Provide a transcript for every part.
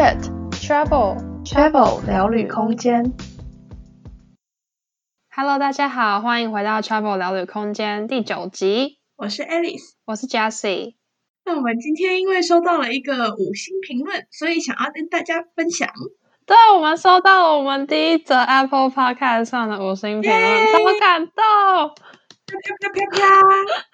Chat Travel Travel 聊旅空间。Hello，大家好，欢迎回到 Travel 聊旅空间第九集。我是 Alice，我是 Jessie。那我们今天因为收到了一个五星评论，所以想要跟大家分享。对，我们收到了我们第一则 Apple Podcast 上的五星评论，这么感动！啪啪啪啪啪！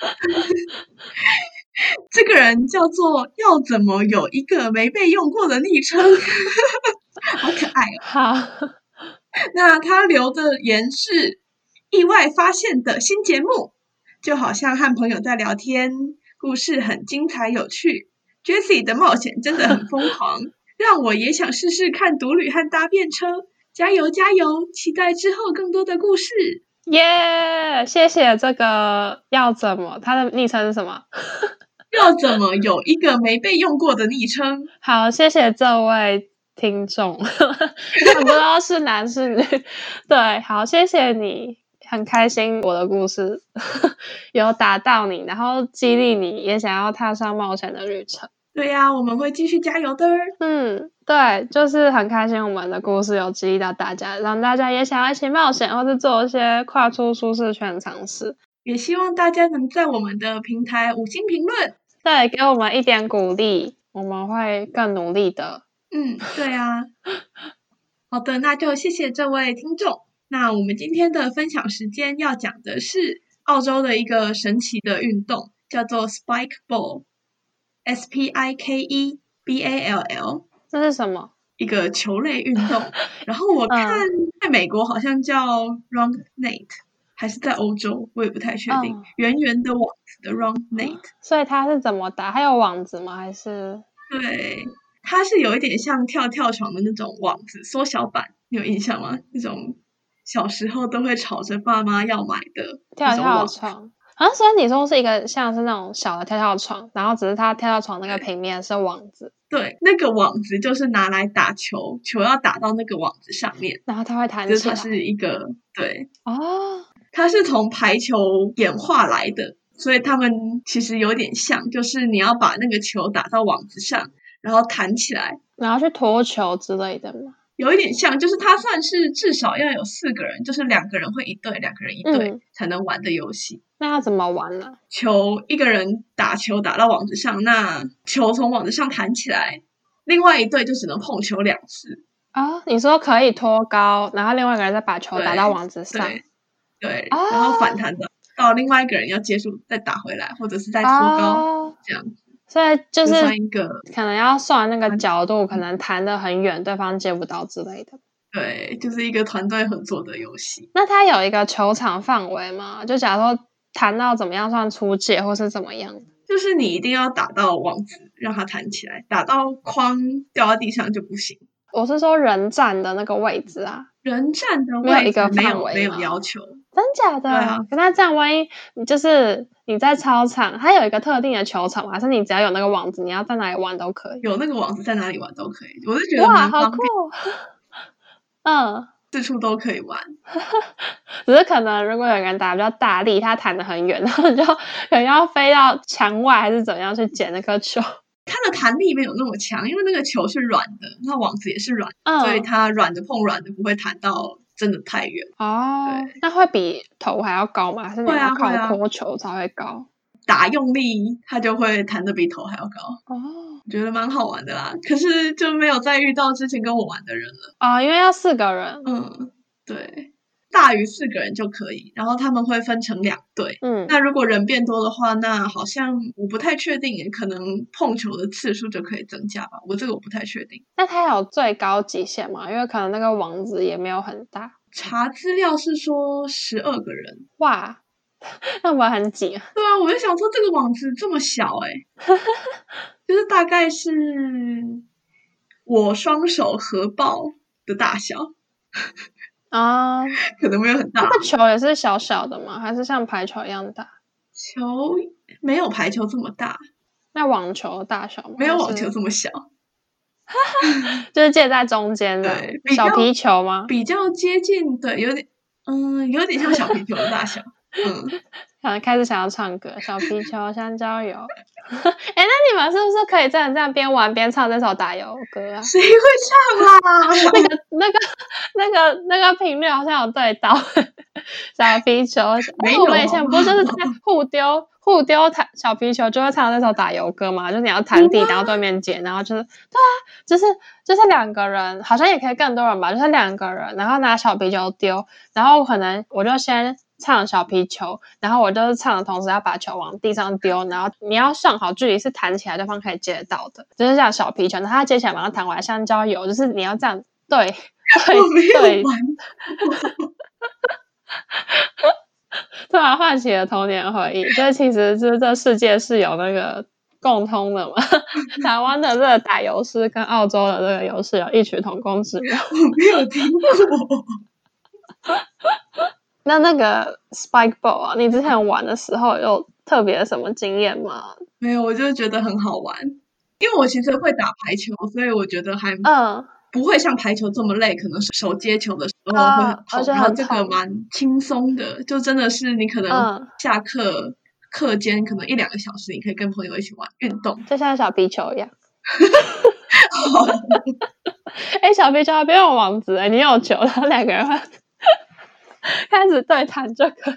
这个人叫做要怎么有一个没被用过的昵称，好可爱哦。好，那他留的言是意外发现的新节目，就好像和朋友在聊天，故事很精彩有趣。Jessie 的冒险真的很疯狂，让我也想试试看独旅和搭便车。加油加油！期待之后更多的故事。耶！Yeah, 谢谢这个要怎么？他的昵称是什么？要怎么有一个没被用过的昵称？好，谢谢这位听众，不知道是男是女。对，好，谢谢你，很开心我的故事 有打到你，然后激励你也想要踏上冒险的旅程。对呀、啊，我们会继续加油的。嗯，对，就是很开心我们的故事有激励到大家，让大家也想要一起冒险，或是做一些跨出舒适圈的尝试。也希望大家能在我们的平台五星评论。对，给我们一点鼓励，我们会更努力的。嗯，对啊。好的，那就谢谢这位听众。那我们今天的分享时间要讲的是澳洲的一个神奇的运动，叫做 Spike Ball，S P I K E B A L L。这是什么？一个球类运动。然后我看在美国好像叫 Round Net。还是在欧洲，我也不太确定。圆圆、嗯、的网子的 round net，所以它是怎么打？还有网子吗？还是？对，它是有一点像跳跳床的那种网子，缩小版，你有印象吗？那种小时候都会吵着爸妈要买的跳跳床。啊，所以你说是一个像是那种小的跳跳床，然后只是它跳跳床那个平面是网子。对，那个网子就是拿来打球，球要打到那个网子上面，然后它会弹起来。就是它是一个对哦。它是从排球演化来的，所以他们其实有点像，就是你要把那个球打到网子上，然后弹起来，然后去拖球之类的嘛。有一点像，就是它算是至少要有四个人，就是两个人会一队，两个人一队、嗯、才能玩的游戏。那要怎么玩呢？球一个人打球打到网子上，那球从网子上弹起来，另外一队就只能碰球两次。啊、哦，你说可以拖高，然后另外一个人再把球打到网子上。对，然后反弹的、哦、到另外一个人要接住，再打回来，或者是再拖高、哦、这样子。所以就是可能要算那个角度，可能弹得很远，对方接不到之类的。对，就是一个团队合作的游戏。那它有一个球场范围吗？就假如说弹到怎么样算出界，或是怎么样？就是你一定要打到网子，让它弹起来，打到框掉到地上就不行。我是说人站的那个位置啊，人站的位置没有一个范围，没有要求。真假的？对啊，可那这样，万一就是你在操场，它有一个特定的球场，还是你只要有那个网子，你要在哪里玩都可以？有那个网子，在哪里玩都可以。我就觉得哇，好酷！嗯，四处都可以玩。只是可能如果有人打比较大力，他弹的很远，然后就可能要飞到墙外，还是怎样去捡那颗球？它的弹力没有那么强，因为那个球是软的，那网子也是软，嗯、所以它软的碰软的不会弹到。真的太远哦，那会比头还要高吗？还是你要靠拖球才会高？打用力，它就会弹得比头还要高哦。我觉得蛮好玩的啦，可是就没有再遇到之前跟我玩的人了啊、哦，因为要四个人。嗯，对，大于四个人就可以，然后他们会分成两队。嗯，那如果人变多的话，那好像我不太确定，可能碰球的次数就可以增加吧。我这个我不太确定。那它有最高极限吗？因为可能那个网子也没有很大。查资料是说十二个人，哇，那我很挤。对啊，我就想说这个网子这么小诶、欸、就是大概是我双手合抱的大小啊，可能没有很大。这个球也是小小的吗？还是像排球一样大？球没有排球这么大，那网球的大小吗？没有网球这么小。就是介在中间的小皮球吗？比较接近，对，有点，嗯，有点像小皮球的大小。嗯，可能开始想要唱歌。小皮球，香蕉油。哎，那你们是不是可以真的这样边玩边唱这首打油歌啊？谁会唱啊？那个、那个、那个、那个频率好像有对到小皮球。我们以前不是就是在互丢、互丢弹小皮球，就会唱那首打油歌嘛？就是你要弹地，然后对面捡，然后就是对啊，就是就是两个人，好像也可以更多人吧？就是两个人，然后拿小皮球丢，然后可能我就先。唱小皮球，然后我就是唱的同时要把球往地上丢，然后你要算好距离是弹起来对方可以接得到的，就是这样小皮球，然后他接起来马上弹回来，香蕉油就是你要这样对 对对，突然唤起了童年回忆，就是其实就是这世界是有那个共通的嘛，台湾的这个打油诗跟澳洲的这个油诗有异曲同工之妙，我没有听过。那那个 Spike Ball 啊，你之前玩的时候有特别什么经验吗？没有，我就觉得很好玩，因为我其实会打排球，所以我觉得还嗯不会像排球这么累，可能手接球的时候会很痛，然后这个蛮轻松的，就真的是你可能下课课间可能一两个小时，你可以跟朋友一起玩运动，就像小皮球一样。哎、欸，小皮球还不用网子，哎，你有球，然后两个人。开始对谈这个，哎、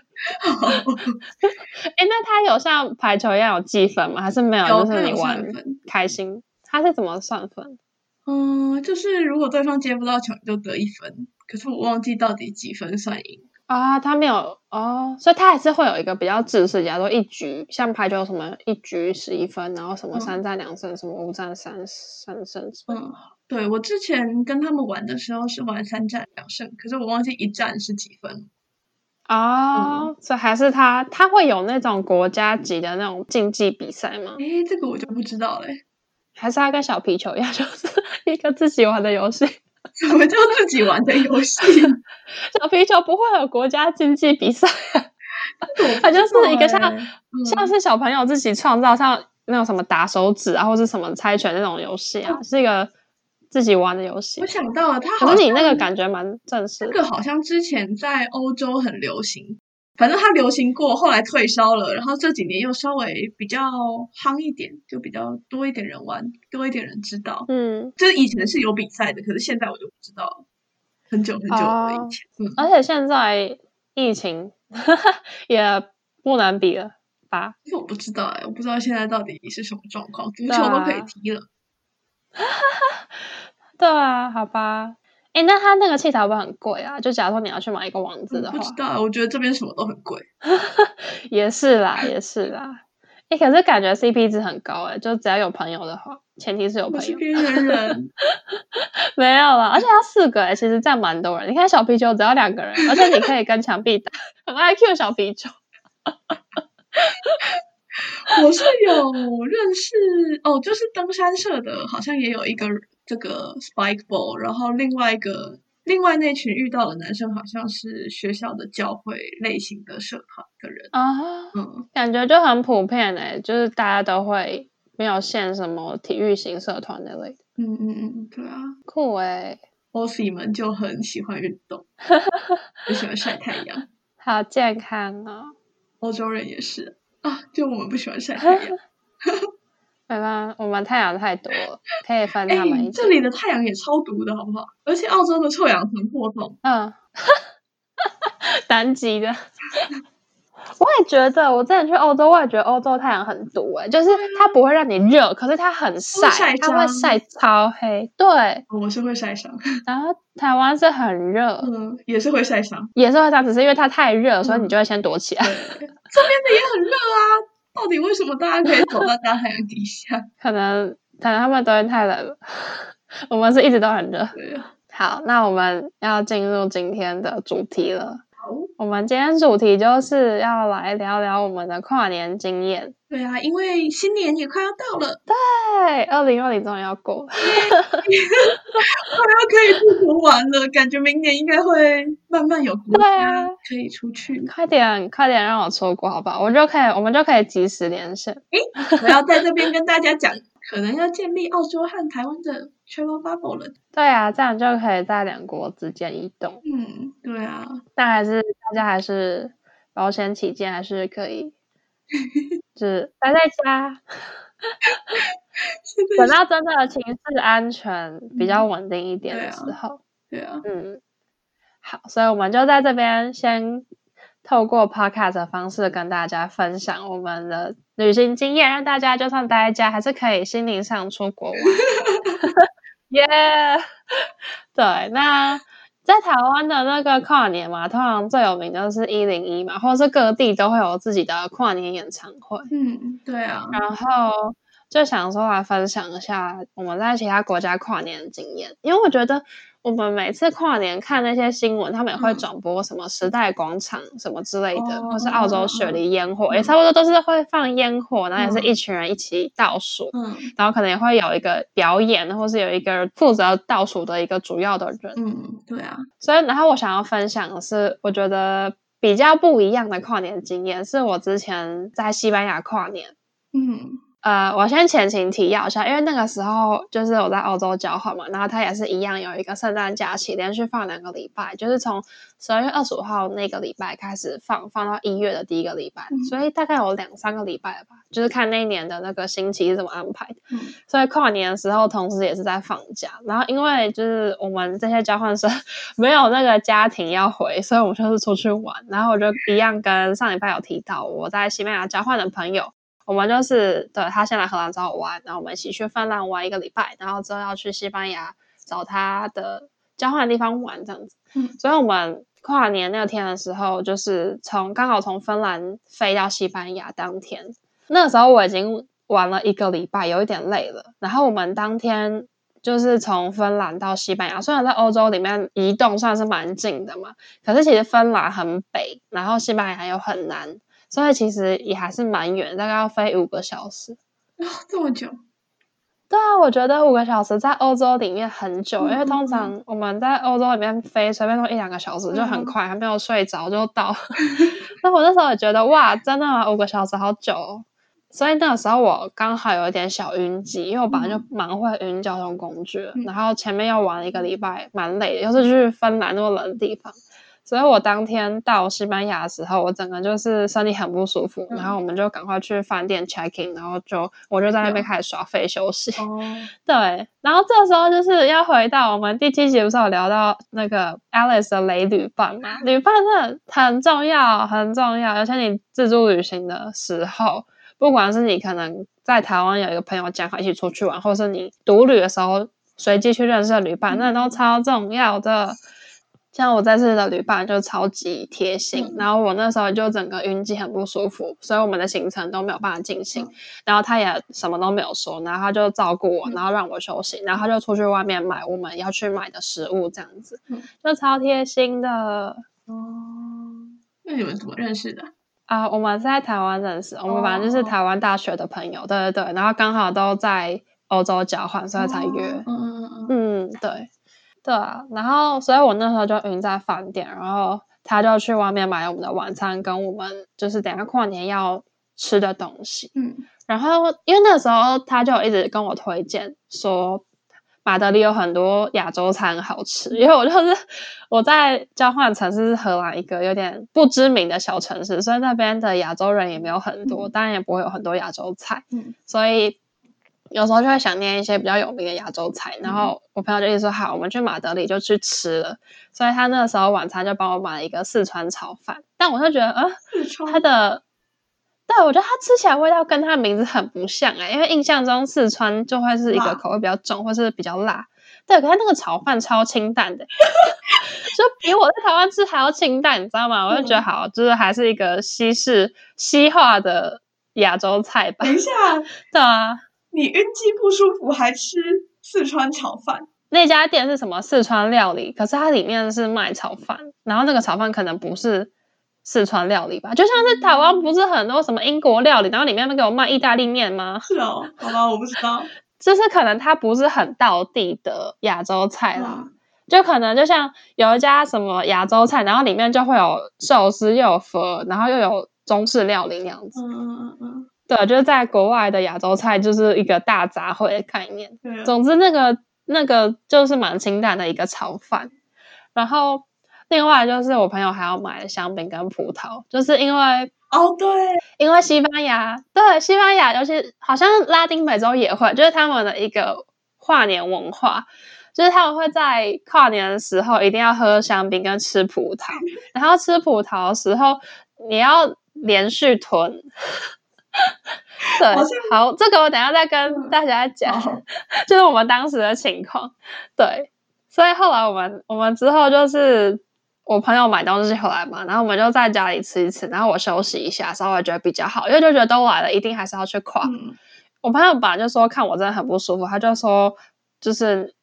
欸，那他有像排球一样有计分吗？还是没有？有就是你玩开心，他是怎么算分？嗯，就是如果对方接不到球，你就得一分。可是我忘记到底几分算赢啊？他没有哦，所以他还是会有一个比较制式，假如说一局像排球什么一局十一分，然后什么三战两胜，嗯、什么五战三三胜。嗯。对，我之前跟他们玩的时候是玩三战两胜，可是我忘记一战是几分。哦，这、嗯、还是他他会有那种国家级的那种竞技比赛吗？诶，这个我就不知道嘞。还是他跟小皮球一样，就是一个自己玩的游戏？什么叫自己玩的游戏？小皮球不会有国家竞技比赛，它就是一个像、嗯、像是小朋友自己创造，像那种什么打手指啊，或是什么猜拳那种游戏啊，嗯、是一个。自己玩的游戏，我想到了，他好像，你那个感觉蛮正式的。这个好像之前在欧洲很流行，反正它流行过，后来退烧了，然后这几年又稍微比较夯一点，就比较多一点人玩，多一点人知道。嗯，就是以前是有比赛的，可是现在我就不知道了，很久很久了以前。哦嗯、而且现在疫情呵 呵也不难比了吧？因为我不知道哎、欸，我不知道现在到底是什么状况，足球都可以踢了。哈哈，对啊，好吧，哎，那他那个器材会不会很贵啊？就假如说你要去买一个网子的话，不知道，我觉得这边什么都很贵。也是啦，也是啦，哎，可是感觉 CP 值很高哎，就只要有朋友的话，前提是有朋友。没有了，而且要四个哎，其实这样蛮多人。你看小皮球只要两个人，而且你可以跟墙壁打，很爱 Q 小皮球。我是有认识哦，就是登山社的，好像也有一个这个 Spike Ball，然后另外一个另外那群遇到的男生，好像是学校的教会类型的社团的人啊，嗯，感觉就很普遍诶，就是大家都会没有限什么体育型社团那类的，嗯嗯嗯，对啊，酷诶，Aussie 们就很喜欢运动，很喜欢晒太阳，好健康啊、哦，欧洲人也是。啊，就我们不喜欢晒太阳，对吧？我们太阳太多了，可以分他们一、欸。这里的太阳也超毒的，好不好？而且澳洲的臭氧层破洞，嗯，南极的。我也觉得，我之前去欧洲，我也觉得欧洲太阳很毒诶，就是它不会让你热，可是它很晒，它会晒超黑。对，我是会晒伤。然后台湾是很热，嗯，也是会晒伤，也是会晒，只是因为它太热，所以你就会先躲起来。这边的也很热啊，到底为什么大家可以走到大太阳底下？可能可能他们冬天太冷了，我们是一直都很热。好，那我们要进入今天的主题了。我们今天主题就是要来聊聊我们的跨年经验。对啊，因为新年也快要到了。对，二零二零终于要过了，快要可以出国玩了。感觉明年应该会慢慢有国家可以出去。快点，快点让我出国好不好？我就可以，我们就可以即时连线。诶，我要在这边跟大家讲。可能要建立澳洲和台湾的 travel bubble 了。对啊，这样就可以在两国之间移动。嗯，对啊。但还是大家还是保险起见，还是可以，就是待在家。等到真的情势安全、比较稳定一点的时候，对啊，对啊，嗯，好，所以我们就在这边先透过 podcast 的方式跟大家分享我们的旅行经验，让大家就算待在家，还是可以心灵上出国玩。耶，yeah! 对，那。在台湾的那个跨年嘛，通常最有名就是一零一嘛，或者是各地都会有自己的跨年演唱会。嗯，对啊。然后就想说来分享一下我们在其他国家跨年的经验，因为我觉得。我们每次跨年看那些新闻，他们也会转播什么时代广场什么之类的，嗯、或是澳洲雪梨烟火，嗯、也差不多都是会放烟火，然后也是一群人一起倒数，嗯，然后可能也会有一个表演，或是有一个负责倒数的一个主要的人，嗯，对啊。所以，然后我想要分享的是，我觉得比较不一样的跨年经验，是我之前在西班牙跨年，嗯。呃，我先前情提要一下，因为那个时候就是我在澳洲交换嘛，然后他也是一样有一个圣诞假期，连续放两个礼拜，就是从十二月二十五号那个礼拜开始放，放到一月的第一个礼拜，嗯、所以大概有两三个礼拜了吧，就是看那一年的那个星期是怎么安排的。嗯、所以跨年的时候，同时也是在放假，然后因为就是我们这些交换生 没有那个家庭要回，所以我们就是出去玩，然后我就一样跟上礼拜有提到我在西班牙交换的朋友。我们就是对他先来荷兰找我玩，然后我们一起去芬兰玩一个礼拜，然后之后要去西班牙找他的交换的地方玩这样子。嗯，所以我们跨年那天的时候，就是从刚好从芬兰飞到西班牙当天，那个时候我已经玩了一个礼拜，有一点累了。然后我们当天就是从芬兰到西班牙，虽然在欧洲里面移动算是蛮近的嘛，可是其实芬兰很北，然后西班牙又很南。所以其实也还是蛮远，大概要飞五个小时。啊，这么久？对啊，我觉得五个小时在欧洲里面很久，嗯、因为通常我们在欧洲里面飞随便都一两个小时就很快，嗯、还没有睡着就到。那我那时候也觉得哇，真的吗？五个小时好久。所以那个时候我刚好有一点小晕机，因为我本来就蛮会晕交通工具，嗯、然后前面又玩了一个礼拜，蛮累的，又是去芬兰那么冷的地方。所以我当天到西班牙的时候，我整个就是身体很不舒服，嗯、然后我们就赶快去饭店 check in，然后就我就在那边开始耍废休息。哦、对，然后这时候就是要回到我们第七集不是有聊到那个 Alice 的雷旅伴嘛？旅伴真的很重要，很重要。而且你自助旅行的时候，不管是你可能在台湾有一个朋友讲好一起出去玩，或是你独旅的时候随机去认识的旅伴，那都超重要的。像我这次的旅伴就超级贴心，嗯、然后我那时候就整个晕机很不舒服，所以我们的行程都没有办法进行。嗯、然后他也什么都没有说，然后他就照顾我，然后让我休息，嗯、然后他就出去外面买我们要去买的食物，这样子，嗯、就超贴心的。哦，那你们怎么认识的？啊，我们在台湾认识，我们反正就是台湾大学的朋友，哦、对对对，然后刚好都在欧洲交换，所以才约。嗯嗯嗯，嗯，对。对啊，然后所以我那时候就晕在饭店，然后他就去外面买我们的晚餐，跟我们就是等下跨年要吃的东西。嗯，然后因为那时候他就一直跟我推荐说马德里有很多亚洲餐好吃，因为我就是我在交换城市是荷兰一个有点不知名的小城市，所以那边的亚洲人也没有很多，当然也不会有很多亚洲菜。嗯，所以。有时候就会想念一些比较有名的亚洲菜，然后我朋友就一直说好，我们去马德里就去吃了。所以他那个时候晚餐就帮我买了一个四川炒饭，但我就觉得，呃，他的，对，我觉得它吃起来味道跟它的名字很不像哎、欸，因为印象中四川就会是一个口味比较重，或是比较辣。对，可是那个炒饭超清淡的，就比我在台湾吃还要清淡，你知道吗？我就觉得好，就是还是一个西式西化的亚洲菜吧。等一下，对啊。你晕机不舒服还吃四川炒饭？那家店是什么四川料理？可是它里面是卖炒饭，然后那个炒饭可能不是四川料理吧？就像是台湾不是很多什么英国料理，然后里面不给我卖意大利面吗？是哦，好吧，我不知道，就是可能它不是很道地的亚洲菜啦，嗯、就可能就像有一家什么亚洲菜，然后里面就会有寿司又有佛，然后又有中式料理那样子。嗯嗯嗯嗯。对，就是在国外的亚洲菜就是一个大杂烩的概念。对，总之那个那个就是蛮清淡的一个炒饭。然后另外就是我朋友还要买香槟跟葡萄，就是因为哦，对，因为西班牙，对西班牙，尤其好像拉丁美洲也会，就是他们的一个跨年文化，就是他们会在跨年的时候一定要喝香槟跟吃葡萄，然后吃葡萄的时候你要连续吞。对，好，这个我等下再跟大家讲，嗯、就是我们当时的情况。对，所以后来我们我们之后就是。我朋友买东西回来嘛，然后我们就在家里吃一吃，然后我休息一下，稍微觉得比较好，因为就觉得都来了，一定还是要去跨。嗯、我朋友本来就说看我真的很不舒服，他就说就是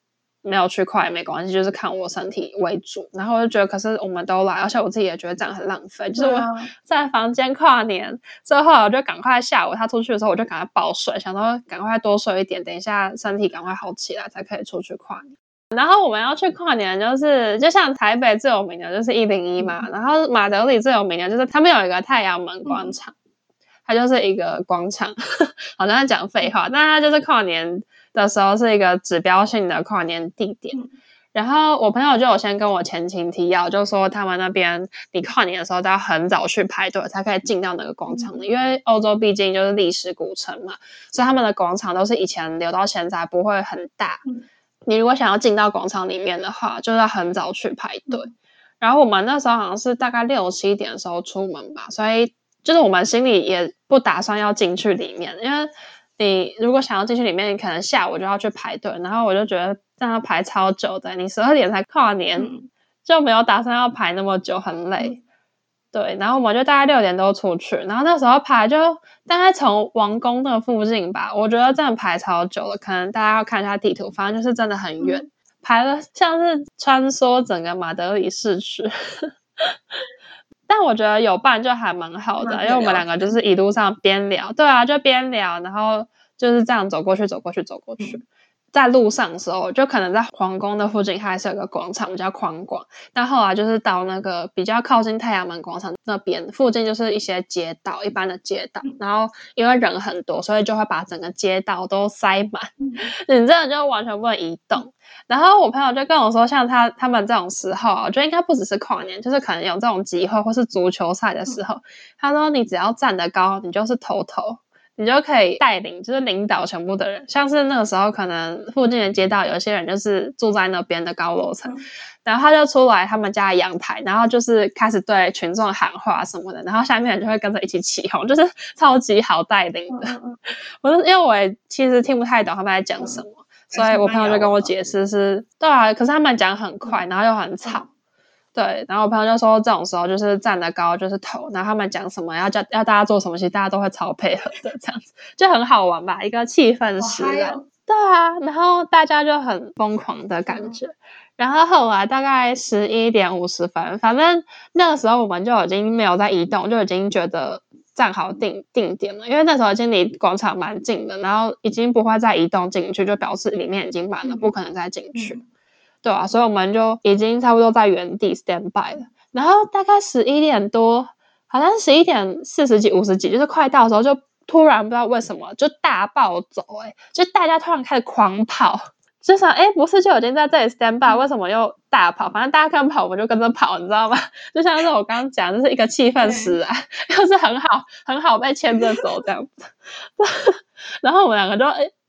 没有去跨也没关系，就是看我身体为主。然后我就觉得，可是我们都来，而且我自己也觉得这样很浪费。就是我在房间跨年，之后我就赶快下午他出去的时候，我就赶快抱睡，想说赶快多睡一点，等一下身体赶快好起来才可以出去跨年。然后我们要去跨年，就是就像台北最有名的就是一零一嘛，嗯、然后马德里最有名的就是他们有一个太阳门广场，嗯、它就是一个广场，好像在讲废话，但它就是跨年的时候是一个指标性的跨年地点。嗯、然后我朋友就有先跟我前情提要，就说他们那边你跨年的时候都要很早去排队才可以进到那个广场的，嗯、因为欧洲毕竟就是历史古城嘛，所以他们的广场都是以前留到现在，不会很大。嗯你如果想要进到广场里面的话，就要很早去排队。然后我们那时候好像是大概六七点的时候出门吧，所以就是我们心里也不打算要进去里面，因为你如果想要进去里面，你可能下午就要去排队。然后我就觉得这样排超久的，你十二点才跨年，就没有打算要排那么久，很累。对，然后我们就大概六点多出去，然后那时候排就大概从王宫那附近吧，我觉得真的排超久了，可能大家要看一下地图，反正就是真的很远，嗯、排了像是穿梭整个马德里市区。但我觉得有伴就还蛮好的，因为我们两个就是一路上边聊，对啊，就边聊，然后就是这样走过去，走过去，走过去。嗯在路上的时候，就可能在皇宫的附近，它还是有个广场比较宽广。但后来就是到那个比较靠近太阳门广场那边附近，就是一些街道，一般的街道。然后因为人很多，所以就会把整个街道都塞满，你真的就完全不能移动。然后我朋友就跟我说，像他他们这种时候，我觉得应该不只是跨年，就是可能有这种集会或是足球赛的时候，他说你只要站得高，你就是头头。你就可以带领，就是领导全部的人。像是那个时候，可能附近的街道有些人就是住在那边的高楼层，嗯、然后他就出来他们家的阳台，然后就是开始对群众喊话什么的，然后下面人就会跟着一起起哄，就是超级好带领的。嗯、我就因为我也其实听不太懂他们在讲什么，嗯、所以我朋友就跟我解释是，对啊，可是他们讲很快，然后又很吵。嗯对，然后我朋友就说，这种时候就是站得高就是头，然后他们讲什么要叫要大家做什么，其实大家都会超配合的，这样子就很好玩吧，一个气氛使然。哦、对啊，然后大家就很疯狂的感觉。嗯、然后后来大概十一点五十分，反正那个时候我们就已经没有在移动，就已经觉得站好定定点了，因为那时候已经离广场蛮近的，然后已经不会再移动进去，就表示里面已经满了，不可能再进去。对啊，所以我们就已经差不多在原地 stand by 了。然后大概十一点多，好像十一点四十几、五十几，就是快到的时候，就突然不知道为什么就大暴走，欸，诶就大家突然开始狂跑，就想，诶不是就已经在这里 stand by，为什么又大跑？反正大家看跑，我们就跟着跑，你知道吗？就像是我刚刚讲，就是一个气氛使然，又是很好很好被牵着走这样子。然后我们两个就，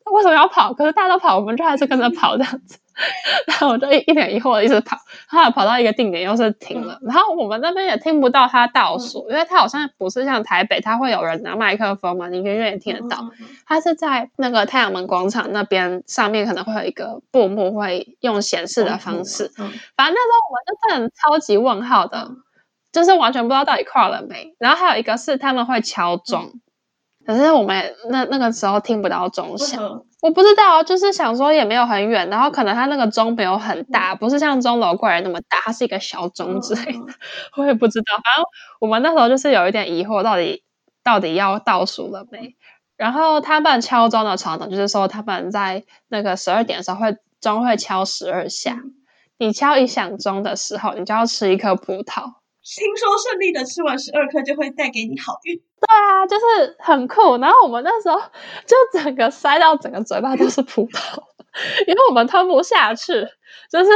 诶为什么要跑？可是大家都跑，我们就还是跟着跑这样子。然后我就一一脸疑惑的一直跑，后来跑到一个定点又是停了。然后我们那边也听不到他倒数，因为他好像不是像台北，他会有人拿麦克风嘛，你远远也听得到。他是在那个太阳门广场那边，上面可能会有一个布幕，会用显示的方式。反正那时候我们就真的超级问号的，就是完全不知道到底跨了没。然后还有一个是他们会敲钟。可是我们那那个时候听不到钟响，我不知道，就是想说也没有很远，然后可能它那个钟没有很大，不是像钟楼怪人那么大，它是一个小钟之类的，我也不知道。反正我们那时候就是有一点疑惑，到底到底要倒数了没？然后他们敲钟的传统就是说，他们在那个十二点的时候会钟会敲十二下，你敲一响钟的时候，你就要吃一颗葡萄。听说顺利的吃完十二颗就会带给你好运。对啊，就是很酷。然后我们那时候就整个塞到整个嘴巴都是葡萄，因为我们吞不下去。就是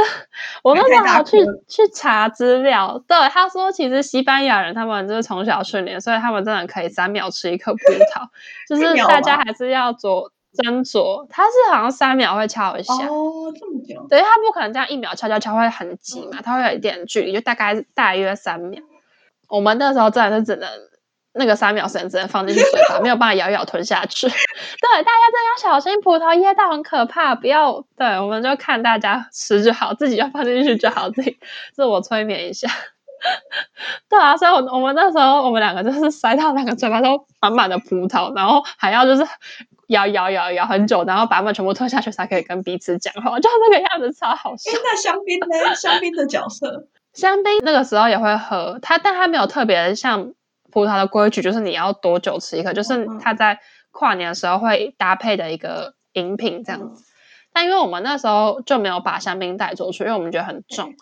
我那时候去 去查资料，对他说，其实西班牙人他们就是从小训练，所以他们真的可以三秒吃一颗葡萄。就是大家还是要做斟酌，它是好像三秒会敲一下哦，这么久？对，它不可能这样一秒敲敲敲会很急嘛，它会有一点距离，就大概大约三秒。我们那时候真的是只能。那个三秒时间只能放进去嘴巴，没有办法咬咬吞下去。对，大家真的要小心，葡萄噎到很可怕，不要。对，我们就看大家吃就好，自己要放进去就好，自己自我催眠一下。对啊，所以我我们那时候我们两个就是塞到两个嘴巴都满满的葡萄，然后还要就是咬咬咬咬很久，然后把它们全部吞下去才可以跟彼此讲话，就那个样子超好笑。那香槟呢？香槟的角色，香槟那个时候也会喝，它但它没有特别像。葡萄的规矩就是你要多久吃一颗，就是它在跨年的时候会搭配的一个饮品这样子。但因为我们那时候就没有把香槟带出去，因为我们觉得很重，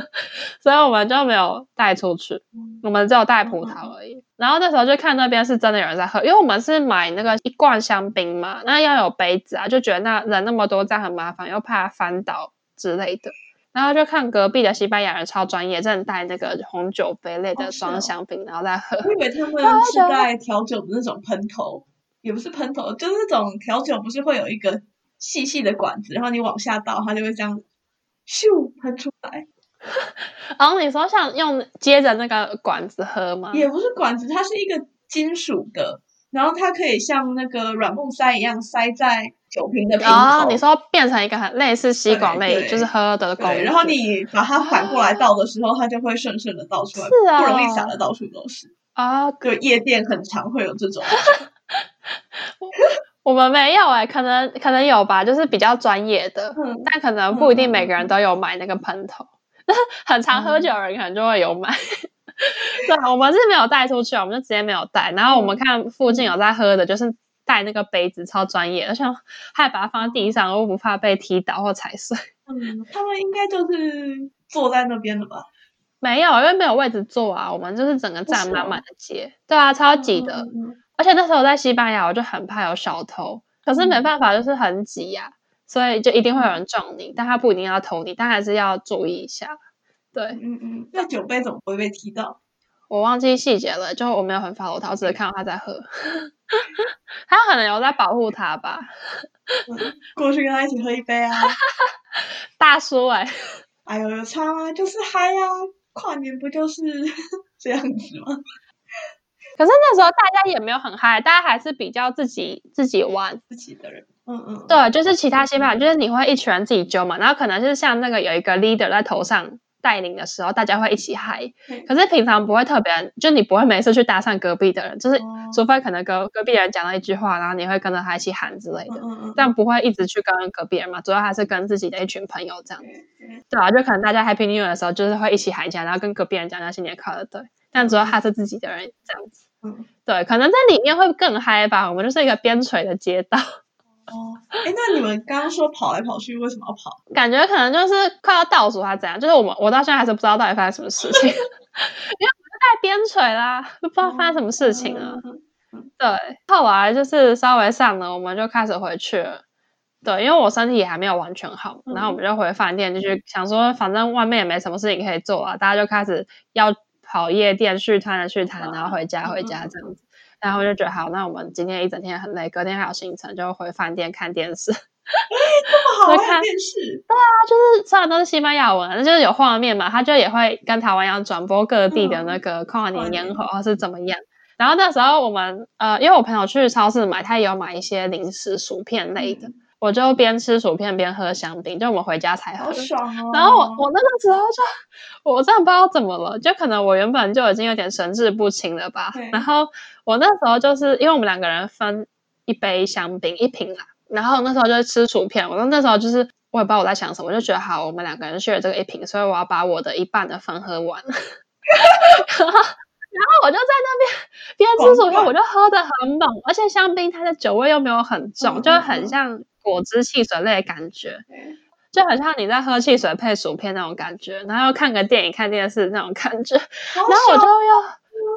所以我们就没有带出去，我们只有带葡萄而已。然后那时候就看那边是真的有人在喝，因为我们是买那个一罐香槟嘛，那要有杯子啊，就觉得那人那么多这样很麻烦，又怕翻倒之类的。然后就看隔壁的西班牙人超专业，正带那个红酒杯类的双香槟，哦哦、然后再喝。我以为他们是带调酒的那种喷头，也不是喷头，就是那种调酒，不是会有一个细细的管子，然后你往下倒，它就会这样咻喷出来。然后你说像用接着那个管子喝吗？也不是管子，它是一个金属的，然后它可以像那个软木塞一样塞在。酒瓶的瓶口，哦，你说变成一个很类似吸管类，就是喝的工具。然后你把它反过来倒的时候，哦、它就会顺顺的倒出来，是啊、哦，不容易洒的到处都是。啊，对，夜店很常会有这种。我们没有哎、欸，可能可能有吧，就是比较专业的，嗯、但可能不一定每个人都有买那个喷头。嗯、很常喝酒的人可能就会有买。嗯、对，我们是没有带出去，我们就直接没有带。然后我们看附近有在喝的，就是。带那个杯子超专业，而且还把它放在地上，我不怕被踢倒或踩碎。嗯，他们应该就是坐在那边的吧？没有，因为没有位置坐啊。我们就是整个站满满的街，对啊，超挤的。嗯、而且那时候在西班牙，我就很怕有小偷，可是没办法，就是很挤呀、啊，所以就一定会有人撞你，但他不一定要偷你，但还是要注意一下。对，嗯嗯，那酒杯怎么不会被踢到？我忘记细节了，就我没有很 follow 他，我只是看到他在喝。他可能有在保护他吧。过去跟他一起喝一杯啊。大叔哎、欸，哎呦有差吗？就是嗨呀、啊，跨年不就是这样子吗？可是那时候大家也没有很嗨，大家还是比较自己自己玩自己的人。嗯嗯。对，就是其他西班牙，就是你会一群人自己揪嘛，然后可能就是像那个有一个 leader 在头上。带领的时候，大家会一起嗨。可是平常不会特别，就你不会每次去搭讪隔壁的人，就是除非可能隔隔壁人讲了一句话，然后你会跟着他一起喊之类的，但不会一直去跟隔壁人嘛。主要还是跟自己的一群朋友这样子，对啊，就可能大家 Happy New Year 的时候，就是会一起喊一下，然后跟隔壁人讲讲新年快乐，对。但主要他是自己的人这样子，对，可能在里面会更嗨吧。我们就是一个边陲的街道。哦，哎，那你们刚刚说跑来跑去，为什么要跑？感觉可能就是快要倒数，还是怎样？就是我们，我到现在还是不知道到底发生什么事情，因为我们在边陲啦，都不知道发生什么事情了。嗯嗯、对，后来就是稍微上了，我们就开始回去了。对，因为我身体也还没有完全好，然后我们就回饭店，就去想说，反正外面也没什么事情可以做啊，大家就开始要跑夜店去谈的去谈，然后回家回家这样子。然后我就觉得好，那我们今天一整天很累，隔天还有行程，就回饭店看电视。哎，这么好看电视？对啊，就是虽然都是西班牙文，那就是有画面嘛，他就也会跟台湾一样转播各地的那个跨年烟火或是怎么样。嗯、然后那时候我们呃，因为我朋友去超市买，他也有买一些零食、薯片类的。嗯我就边吃薯片边喝香槟，就我们回家才喝。好爽哦！然后我我那个时候就，我真的不知道怎么了，就可能我原本就已经有点神志不清了吧。然后我那时候就是因为我们两个人分一杯香槟一瓶啦，然后那时候就吃薯片。我那时候就是我也不知道我在想什么，就觉得好，我们两个人 share 这个一瓶，所以我要把我的一半的分喝完。然后我就在那边边吃薯片，我就喝得很猛，而且香槟它的酒味又没有很重，嗯、就很像。果汁汽水类的感觉，就很像你在喝汽水配薯片那种感觉，然后又看个电影、看电视那种感觉，然后我就又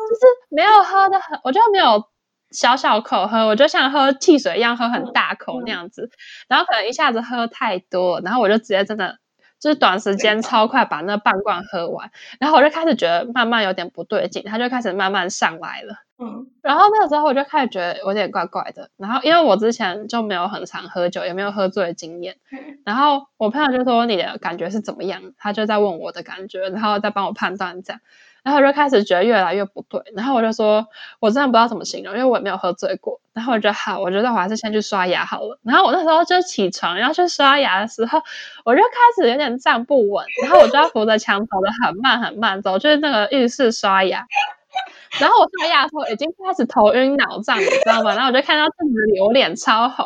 就是没有喝的很，我就没有小小口喝，我就像喝汽水一样喝很大口那样子，然后可能一下子喝太多，然后我就直接真的就是短时间超快把那半罐喝完，然后我就开始觉得慢慢有点不对劲，它就开始慢慢上来了。嗯，然后那个时候我就开始觉得有点怪怪的，然后因为我之前就没有很常喝酒，也没有喝醉的经验，然后我朋友就说，你的感觉是怎么样？他就在问我的感觉，然后再帮我判断这样。然后我就开始觉得越来越不对，然后我就说，我真的不知道怎么形容，因为我也没有喝醉过。然后我觉得好，我觉得我还是先去刷牙好了。然后我那时候就起床要去刷牙的时候，我就开始有点站不稳，然后我就要扶着墙走的很慢很慢走，去那个浴室刷牙。然后我刷牙的时候已经开始头晕脑胀，你知道吗？然后我就看到自己的脸，我脸超红。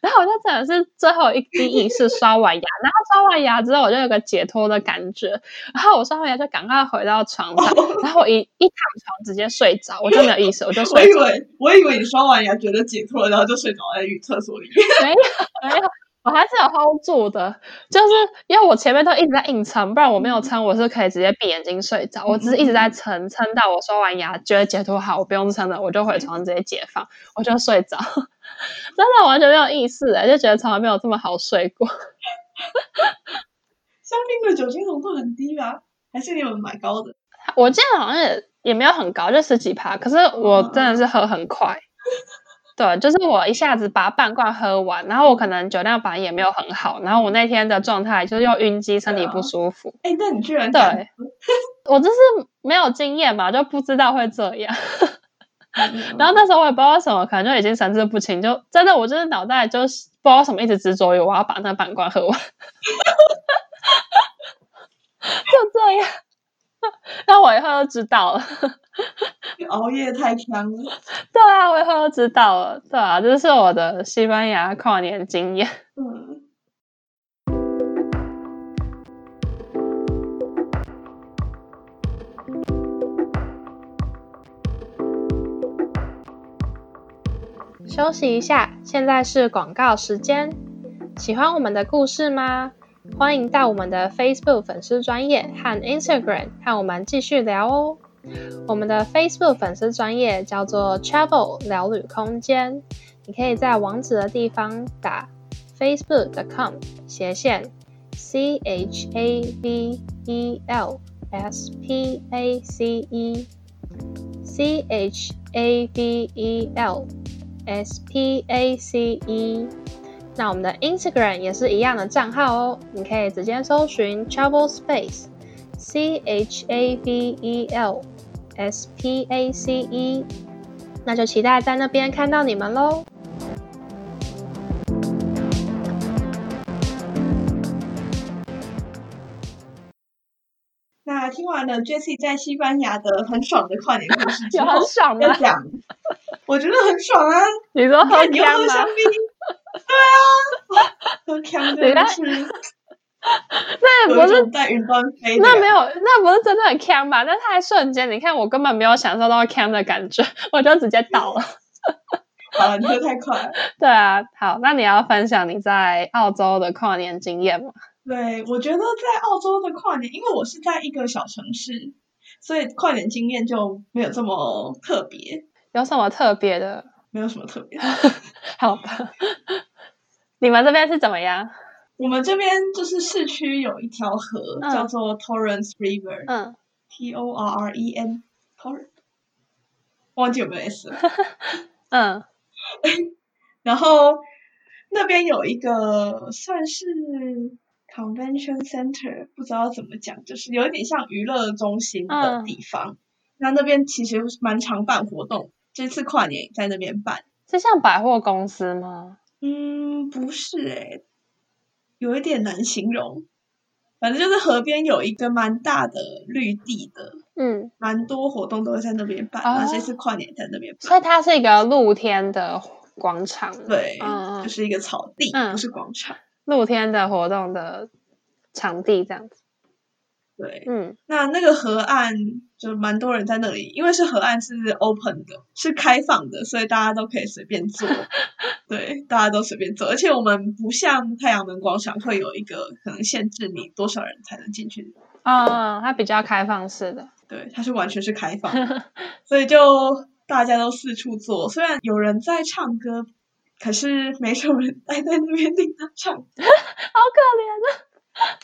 然后我就真的是最后一滴意识刷完牙，然后刷完牙之后我就有个解脱的感觉。然后我刷完牙就赶快回到床上，然后我一一躺床直接睡着，我就没有意识，我就睡着。我以为我以为你刷完牙觉得解脱了，然后就睡着在浴厕所里面。没 有没有。我还是有 hold 住的，就是因为我前面都一直在硬撑，不然我没有撑，我是可以直接闭眼睛睡着。我只是一直在撑，撑到我刷完牙觉得解脱好，我不用撑了，我就回床直接解放，我就睡着。真的完全没有意识，就觉得从来没有这么好睡过。香槟的酒精浓度很低吧？还是你们买高的？我记得好像也也没有很高，就十几趴。可是我真的是喝很快。对，就是我一下子把半罐喝完，然后我可能酒量反应也没有很好，然后我那天的状态就是又晕机，身体不舒服。哎、啊，那你居然对，我就是没有经验嘛，就不知道会这样。然后那时候我也不知道什么，可能就已经神志不清，就真的我就是脑袋就是不知道什么一直执着于我要把那半罐喝完，就这样。那我以后就知道了。熬夜太强了。对啊，我以后就知道了。对啊，这是我的西班牙跨年经验。嗯。休息一下，现在是广告时间。喜欢我们的故事吗？欢迎到我们的 Facebook 粉丝专业和 Instagram 和我们继续聊哦。我们的 Facebook 粉丝专业叫做 Travel 聊旅空间，你可以在网址的地方打 facebook.com 斜线 c h a v e l s p a c e c h a v e l s p a c e。那我们的 Instagram 也是一样的账号哦，你可以直接搜寻 Travel Space C H A V E L S P A C E，那就期待在那边看到你们喽。那听完了 Jessie 在西班牙的很爽的跨年故事之后，有很爽吗？我觉得很爽啊！你说喝香槟？对啊，喝香槟的是，那也不是在云端飞，那没有，那不是真的很香吧？那太瞬间，你看我根本没有享受到香的感觉，我就直接倒了。好了，你说太快了。对啊，好，那你要分享你在澳洲的跨年经验吗？对，我觉得在澳洲的跨年，因为我是在一个小城市，所以跨年经验就没有这么特别。有什么特别的？没有什么特别的。好吧，你们这边是怎么样？我们这边就是市区有一条河，嗯、叫做 Torrens River，嗯，T O R R E N，Torrens，忘记有没有 S 了。嗯，然后那边有一个算是 Convention Center，不知道怎么讲，就是有一点像娱乐中心的地方。嗯、那那边其实蛮常办活动。这次跨年在那边办，是像百货公司吗？嗯，不是诶、欸，有一点难形容。反正就是河边有一个蛮大的绿地的，嗯，蛮多活动都会在那边办。那、哦、是跨年在那边办，所以它是一个露天的广场，对，嗯、就是一个草地，嗯、不是广场，露天的活动的场地这样子。对，嗯，那那个河岸就蛮多人在那里，因为是河岸是 open 的，是开放的，所以大家都可以随便坐。对，大家都随便坐，而且我们不像太阳能广场会有一个可能限制你多少人才能进去。嗯，它比较开放式的。对，它是完全是开放的，所以就大家都四处坐，虽然有人在唱歌，可是没什么人待在那边听他唱，好可怜啊。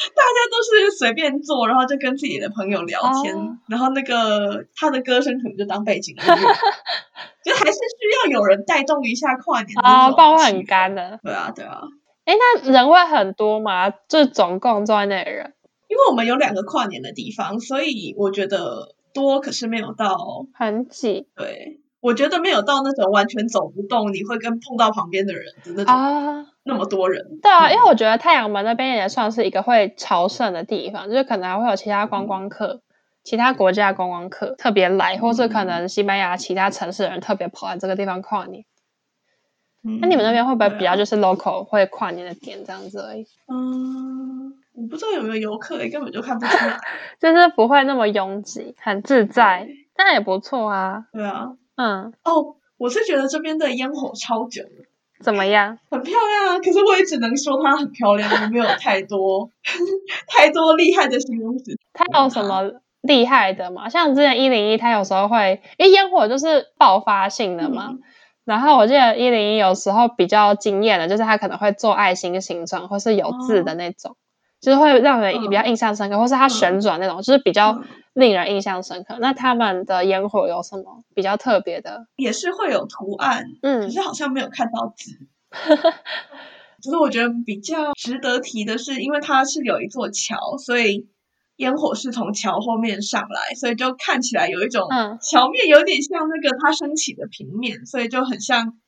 大家都是随便坐，然后就跟自己的朋友聊天，哦、然后那个他的歌声可能就当背景音乐，就还是需要有人带动一下跨年啊，不然会很干的。对啊，对啊。哎，那人会很多吗？就总共坐在那的人？因为我们有两个跨年的地方，所以我觉得多，可是没有到很挤。对。我觉得没有到那种完全走不动，你会跟碰到旁边的人的那种啊，那么多人。对啊，因为我觉得太阳门那边也算是一个会朝圣的地方，就是可能还会有其他观光客、嗯、其他国家的观光客特别来，或是可能西班牙其他城市的人特别跑来这个地方跨年。嗯、那你们那边会不会比较就是 local 会跨年的点这样子而已？嗯，我不知道有没有游客，根本就看不出来，就是不会那么拥挤，很自在，但也不错啊。对啊。嗯哦，我是觉得这边的烟火超久的，怎么样？很漂亮啊！可是我也只能说它很漂亮，我没有太多 太多厉害的形容词。它有什么厉害的吗？像之前一零一，它有时候会，因为烟火就是爆发性的嘛。嗯、然后我记得一零一有时候比较惊艳的，就是它可能会做爱心形状，或是有字的那种，哦、就是会让人比较印象深刻，嗯、或是它旋转那种，就是比较。令人印象深刻。那他们的烟火有什么比较特别的？也是会有图案，嗯，可是好像没有看到字。只是我觉得比较值得提的是，因为它是有一座桥，所以烟火是从桥后面上来，所以就看起来有一种桥面有点像那个它升起的平面，所以就很像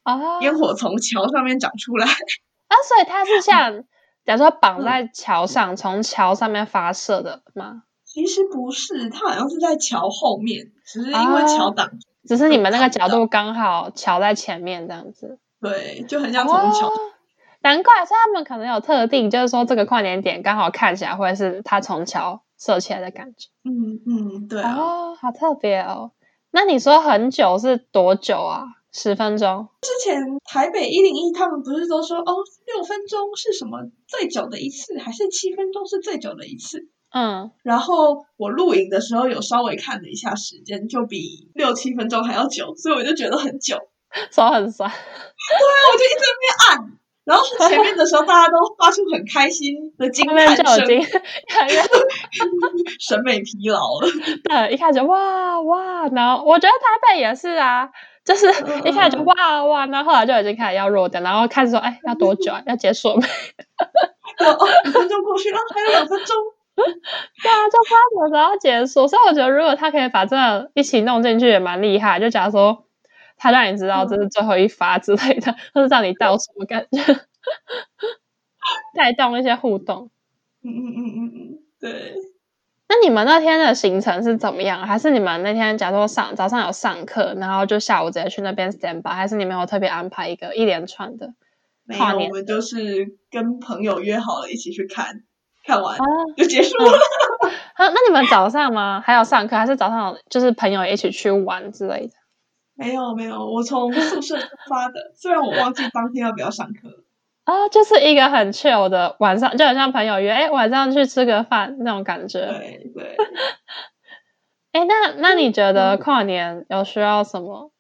烟火从桥上面长出来。啊，所以它是像，假如说绑在桥上，从桥上面发射的吗？其实不是，它好像是在桥后面，只是因为桥挡只是你们那个角度刚好桥在前面这样子。对，就很像从桥，哦。难怪，所以他们可能有特定，就是说这个跨年点刚好看起来会是它从桥射起来的感觉。嗯嗯，对，啊。哦，好特别哦。那你说很久是多久啊？十分钟？之前台北一零一他们不是都说哦，六分钟是什么最久的一次，还是七分钟是最久的一次？嗯，然后我录影的时候有稍微看了一下时间，就比六七分钟还要久，所以我就觉得很久，手很酸。对啊，我就一直在那边按，然后前面的时候大家都发出很开心的惊叹声 审美疲劳了。对，一开始哇哇，然后我觉得台北也是啊，就是一开始就哇哇，然后后来就已经开始要弱掉，然后开始说哎要多久啊？要结束没？哦，五分钟过去了，还有两分钟。对啊，就不知道什么时候结束，所以我觉得如果他可以把这个一起弄进去也蛮厉害。就假如说他让你知道这是最后一发之类的，或者让你倒数感觉，带动一些互动。嗯嗯嗯嗯嗯，对。那你们那天的行程是怎么样？还是你们那天假如说上早上有上课，然后就下午直接去那边 stand by，还是你们有特别安排一个一连串的？没有，我们就是跟朋友约好了一起去看。看完就结束了。好，那你们早上吗？还有上课，还是早上就是朋友一起去玩之类的？没有没有，我从宿舍出发的。虽然我忘记当天要不要上课。啊，就是一个很 chill 的晚上，就很像朋友约，哎，晚上去吃个饭那种感觉。对对。哎，那那你觉得跨年有需要什么？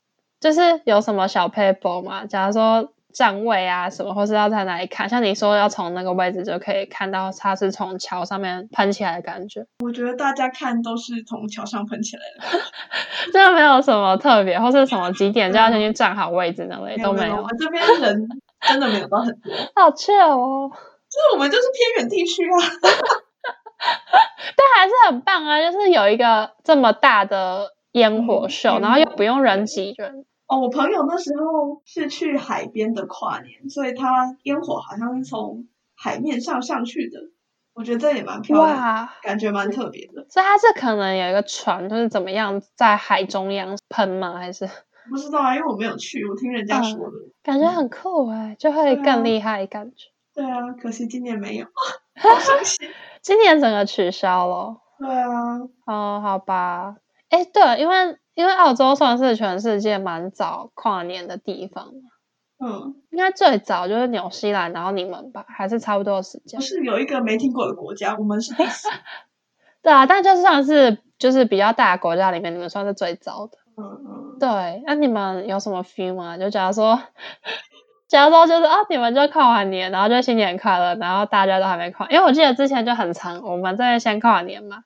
就是有什么小 paper 吗？假如说。站位啊，什么，或是要在哪里看？像你说要从那个位置就可以看到它是从桥上面喷起来的感觉。我觉得大家看都是从桥上喷起来的，真的没有什么特别，或是什么几点就要先去站好位置那类都没有。我们这边人真的没有到很多，好巧哦。就是我们就是偏远地区啊，但还是很棒啊，就是有一个这么大的烟火秀，嗯、然后又不用人挤人。哦，我朋友那时候是去海边的跨年，所以他烟火好像是从海面上上去的。我觉得这也蛮漂亮，哇感觉蛮特别的。所以他是可能有一个船，就是怎么样在海中央喷吗？还是不知道啊？因为我没有去，我听人家说的，嗯、感觉很酷哎，嗯、就会更厉害感觉。对啊，可惜今年没有，好伤心。今年整个取消了。对啊。哦，好吧。哎，对，因为。因为澳洲算是全世界蛮早跨年的地方，嗯，应该最早就是纽西兰，然后你们吧，还是差不多时间。不是有一个没听过的国家，我们是第四。对啊，但就算是就是比较大的国家里面，你们算是最早的。嗯嗯。对，那你们有什么 feel 吗？就假如说，假如说就是啊，你们就跨完年，然后就新年快乐，然后大家都还没跨，因为我记得之前就很长，我们这边先跨完年嘛，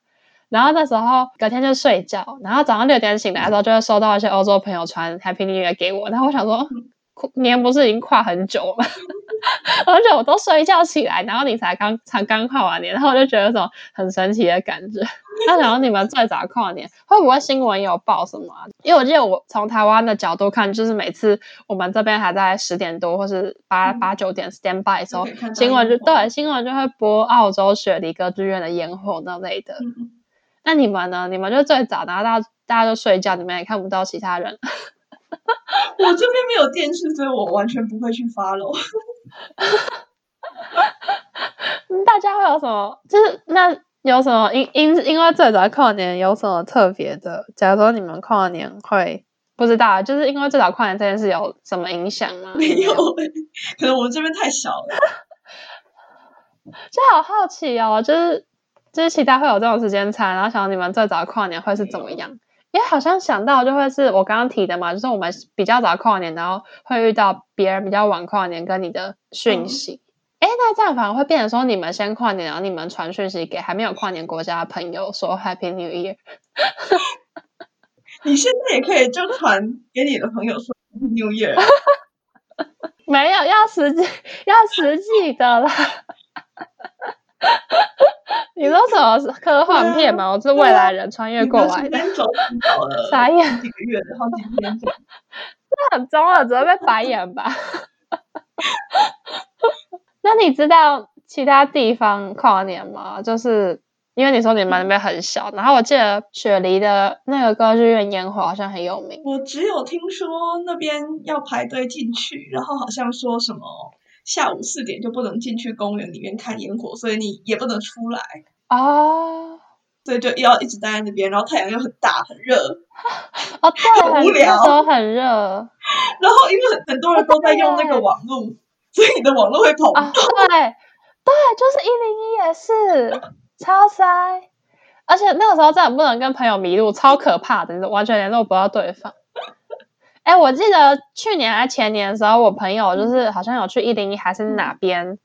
然后那时候隔天就睡觉，然后早上六点醒来的时候，就会收到一些欧洲朋友传 Happy New Year 给我，然后我想说。年不是已经跨很久了？而且我都睡觉起来，然后你才刚才刚跨完年，然后我就觉得有种很神奇的感觉。那想说你们最早跨年，会不会新闻有报什么啊？因为我记得我从台湾的角度看，就是每次我们这边还在十点多或是八八九点 stand by 的时候，新闻就对新闻就会播澳洲雪梨歌剧院的烟火那类的。嗯、那你们呢？你们就最早，然后大家大家都睡觉，你们也看不到其他人。我这边没有电视，所以我完全不会去 follow。大家会有什么？就是那有什么？因因因为最早跨年有什么特别的？假如说你们跨年会不知道，就是因为最早跨年这件事有什么影响吗？没有，可能我们这边太小了。就好好奇哦，就是就是期待会有这种时间差，然后想你们最早跨年会是怎么样？因为好像想到就会是我刚刚提的嘛，就是我们比较早跨年，然后会遇到别人比较晚跨年跟你的讯息。哎、嗯，那这样反而会变成说你们先跨年，然后你们传讯息给还没有跨年国家的朋友说 Happy New Year。你现在也可以就传给你的朋友说 Happy New Year。没有，要实际要实际的啦。你说什么科幻片吗？我是未来人穿越过来的。傻眼几个月的，好几天。这很中二，只会被白眼吧？那你知道其他地方跨年吗？就是因为你说你们那边很小，然后我记得雪梨的那个歌剧院烟火好像很有名。我只有听说那边要排队进去，然后好像说什么。下午四点就不能进去公园里面看烟火，所以你也不能出来啊。所以就要一直待在那边，然后太阳又很大很热，哦对，很无聊，很，很热。然后因为很很多人都在用那个网络，所以你的网络会跑不动。哦、对对，就是一零一也是超塞，而且那个时候真的不能跟朋友迷路，超可怕的，完全联络不到对方。哎，我记得去年还前年的时候，我朋友就是好像有去一零一还是哪边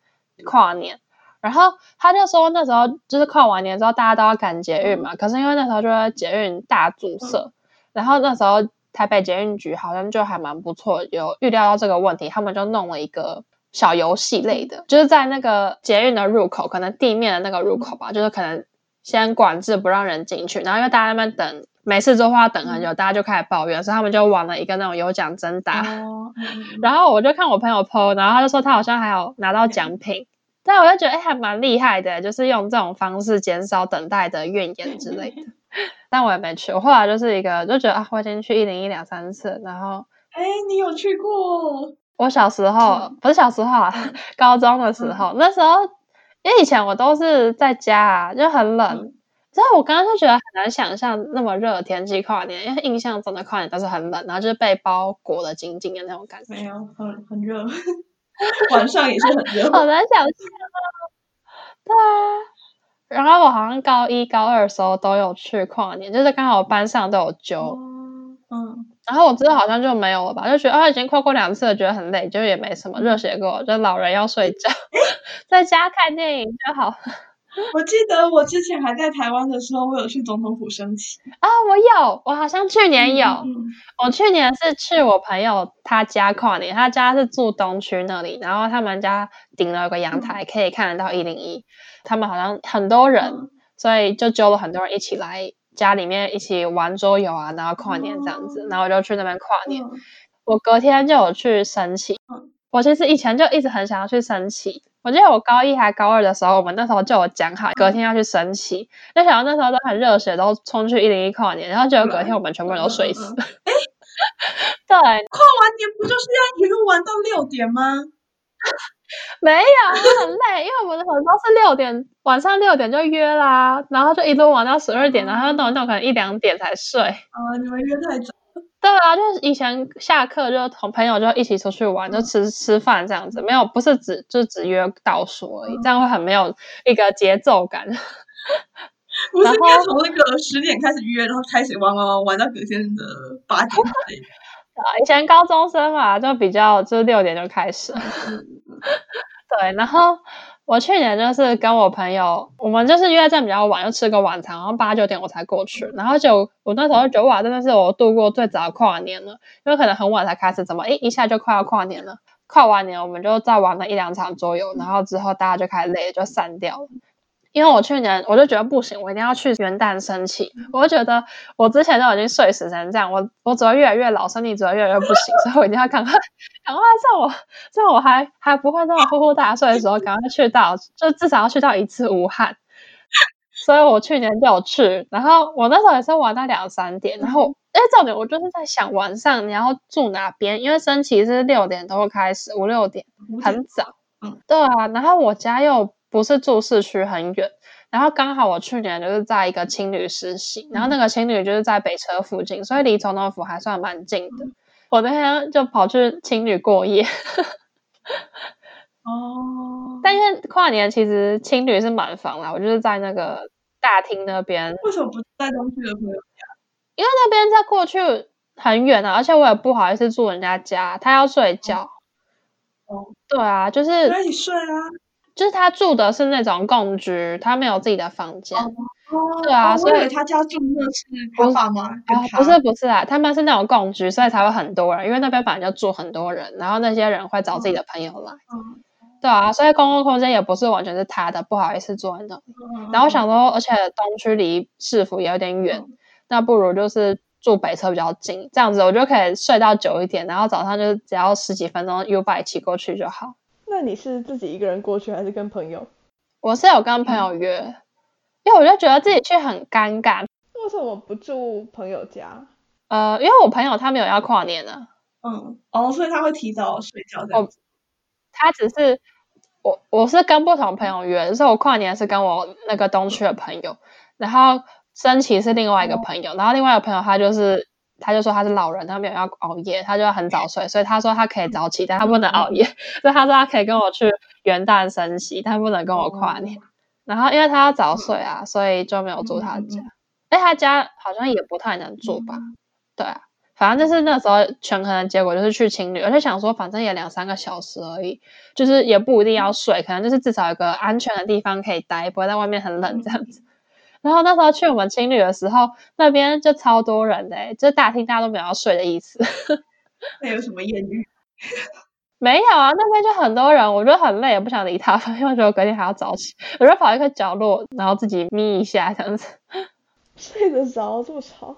跨年，然后他就说那时候就是跨完年之后，大家都要赶捷运嘛，可是因为那时候就是捷运大阻塞，然后那时候台北捷运局好像就还蛮不错，有预料到这个问题，他们就弄了一个小游戏类的，就是在那个捷运的入口，可能地面的那个入口吧，就是可能先管制不让人进去，然后因为大家在那边等。每次都花等很久，大家就开始抱怨，所以他们就玩了一个那种有奖征答。然后我就看我朋友 po，然后他就说他好像还有拿到奖品，但我就觉得哎，还蛮厉害的，就是用这种方式减少等待的怨言之类的。但我也没去，我后来就是一个就觉得啊，我已经去一零一两三次，然后哎，你有去过？我小时候不是小时候啊，高中的时候，那时候因为以前我都是在家啊，就很冷。嗯所以我刚刚就觉得很难想象那么热的天气跨年，因为印象中的跨年都是很冷，然后就是被包裹的紧紧的那种感觉。没有，很很热，晚上也是很热。好难想象啊！对啊，然后我好像高一高二的时候都有去跨年，就是刚好班上都有揪。嗯。嗯，然后我之后好像就没有了吧，就觉得啊，已经跨过两次了，觉得很累，就也没什么热血过，就老人要睡觉，在家看电影就好。我记得我之前还在台湾的时候，我有去总统府升旗啊！我有，我好像去年有。嗯嗯、我去年是去我朋友他家跨年，他家是住东区那里，然后他们家顶了有个阳台，可以看得到一零一。他们好像很多人，嗯、所以就揪了很多人一起来家里面一起玩桌游啊，然后跨年这样子。嗯、然后我就去那边跨年。嗯、我隔天就有去升旗。嗯、我其实以前就一直很想要去升旗。我记得我高一还高二的时候，我们那时候就有讲好，隔天要去升旗。就想到那时候都很热血，都冲去一零一跨年，然后结果隔天我们全部人都睡死。哎，对，跨完年不就是要一路玩到六点吗？没有，很累，因为我们很多是六点晚上六点就约啦，然后就一路玩到十二点，然后弄弄可能一两点才睡。啊，你们约太早。对啊，就是以前下课就同朋友就一起出去玩，就吃吃饭这样子，没有不是只就只约倒数而已，这样会很没有一个节奏感。不是应该从那个十点开始约，然后开始玩玩玩玩到隔天的八点之类的。啊，以前高中生嘛，就比较就是六点就开始。对，然后我去年就是跟我朋友，我们就是约在比较晚，就吃个晚餐，然后八九点我才过去。然后就我那时候就觉得哇，真的是我度过最早的跨年了，因为可能很晚才开始，怎么诶一下就快要跨年了。跨完年我们就再玩了一两场桌游，然后之后大家就开始累，就散掉了。因为我去年我就觉得不行，我一定要去元旦升旗。我就觉得我之前都已经睡死成这样，我我只会越来越老，身体只会越来越不行，所以我一定要赶快 赶快在我在我还还不会那么呼呼大睡的时候，赶快去到，就至少要去到一次武汉。所以我去年就有去，然后我那时候也是玩到两三点，然后哎，重点我就是在想晚上你要住哪边，因为升旗是六点都会开始，五六点很早，嗯，对啊，然后我家又。不是住市区很远，然后刚好我去年就是在一个青旅实习，然后那个青旅就是在北车附近，所以离总统府还算蛮近的。我那天就跑去青旅过夜。哦，但因为跨年其实青旅是满房啦，我就是在那个大厅那边。为什么不在东区的朋友家？因为那边在过去很远啊，而且我也不好意思住人家家，他要睡觉。哦，对啊，就是可以睡啊。就是他住的是那种共居，他没有自己的房间。哦，对啊，哦、所以他家住的是他爸妈。啊，不是不是啊，他们是那种共居，所以才会很多人，因为那边本来就住很多人，然后那些人会找自己的朋友来。嗯，对啊，所以公共空间也不是完全是他的，不好意思坐在那里。嗯、然后想说，而且东区离市府也有点远，嗯、那不如就是住北侧比较近，这样子我就可以睡到久一点，然后早上就只要十几分钟 U-Bike 骑过去就好。那你是自己一个人过去，还是跟朋友？我是有跟朋友约，嗯、因为我就觉得自己去很尴尬。为什么不住朋友家？呃，因为我朋友他没有要跨年呢。嗯，哦，所以他会提早睡觉这样子。他只是我，我是跟不同朋友约，就是我跨年是跟我那个东区的朋友，然后升旗是另外一个朋友，嗯、然后另外一个朋友他就是。他就说他是老人，他没有要熬夜，他就要很早睡，所以他说他可以早起，但他不能熬夜。所以他说他可以跟我去元旦升旗，但不能跟我跨年。然后因为他要早睡啊，所以就没有住他家。哎，他家好像也不太能住吧？对啊，反正就是那时候权衡的结果就是去青旅，而且想说反正也两三个小时而已，就是也不一定要睡，可能就是至少有个安全的地方可以待，不会在外面很冷这样子。然后那时候去我们青旅的时候，那边就超多人的，就大厅大家都没有要睡的意思。那有什么艳遇？没有啊，那边就很多人，我就很累，也不想理他，因为我觉得我隔天还要早起，我就跑一个角落，然后自己眯一下这样子。睡得着这么吵？